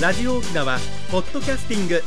ラジオ沖縄ポッドキャスティング。